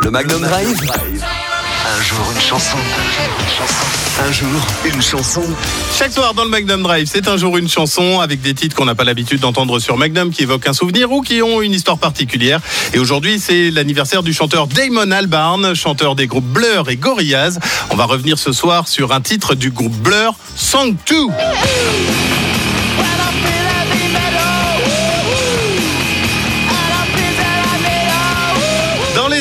Le Magnum Drive. Un jour une chanson. Un jour une chanson. Chaque soir dans le Magnum Drive, c'est un jour une chanson avec des titres qu'on n'a pas l'habitude d'entendre sur Magnum qui évoquent un souvenir ou qui ont une histoire particulière. Et aujourd'hui, c'est l'anniversaire du chanteur Damon Albarn, chanteur des groupes Blur et Gorillaz. On va revenir ce soir sur un titre du groupe Blur, Song 2.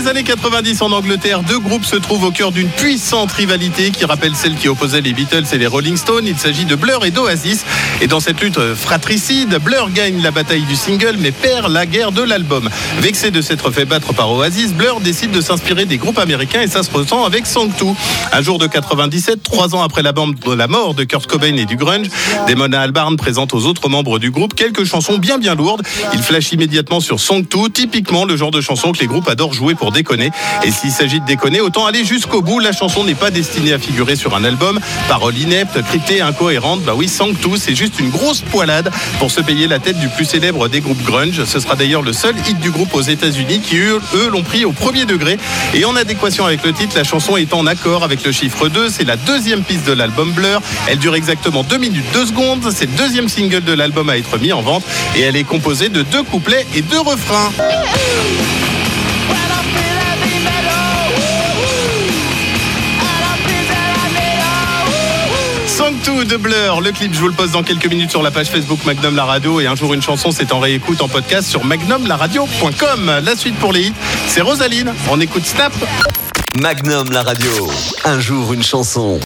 Les années 90 en Angleterre, deux groupes se trouvent au cœur d'une puissante rivalité qui rappelle celle qui opposait les Beatles et les Rolling Stones. Il s'agit de Blur et d'Oasis. Et dans cette lutte fratricide, Blur gagne la bataille du single mais perd la guerre de l'album. Vexé de s'être fait battre par Oasis, Blur décide de s'inspirer des groupes américains et ça se ressent avec 2. Un jour de 97, trois ans après la, la mort de Kurt Cobain et du grunge, Damon Albarn présente aux autres membres du groupe quelques chansons bien bien lourdes. Il flash immédiatement sur 2, typiquement le genre de chanson que les groupes adorent jouer pour Et s'il s'agit de déconner, autant aller jusqu'au bout. La chanson n'est pas destinée à figurer sur un album. Paroles ineptes, cryptées, incohérentes. Bah oui, Sang tout, c'est juste une grosse poilade pour se payer la tête du plus célèbre des groupes grunge. Ce sera d'ailleurs le seul hit du groupe aux États-Unis qui, eux, l'ont pris au premier degré. Et en adéquation avec le titre, la chanson est en accord avec le chiffre 2. C'est la deuxième piste de l'album Blur. Elle dure exactement 2 minutes 2 secondes. C'est le deuxième single de l'album à être mis en vente. Et elle est composée de deux couplets et deux refrains. Song 2 de le clip je vous le poste dans quelques minutes sur la page Facebook Magnum La Radio et un jour une chanson c'est en réécoute en podcast sur magnumlaradio.com. La suite pour les hits, c'est Rosaline, on écoute Snap. Magnum la radio. Un jour une chanson.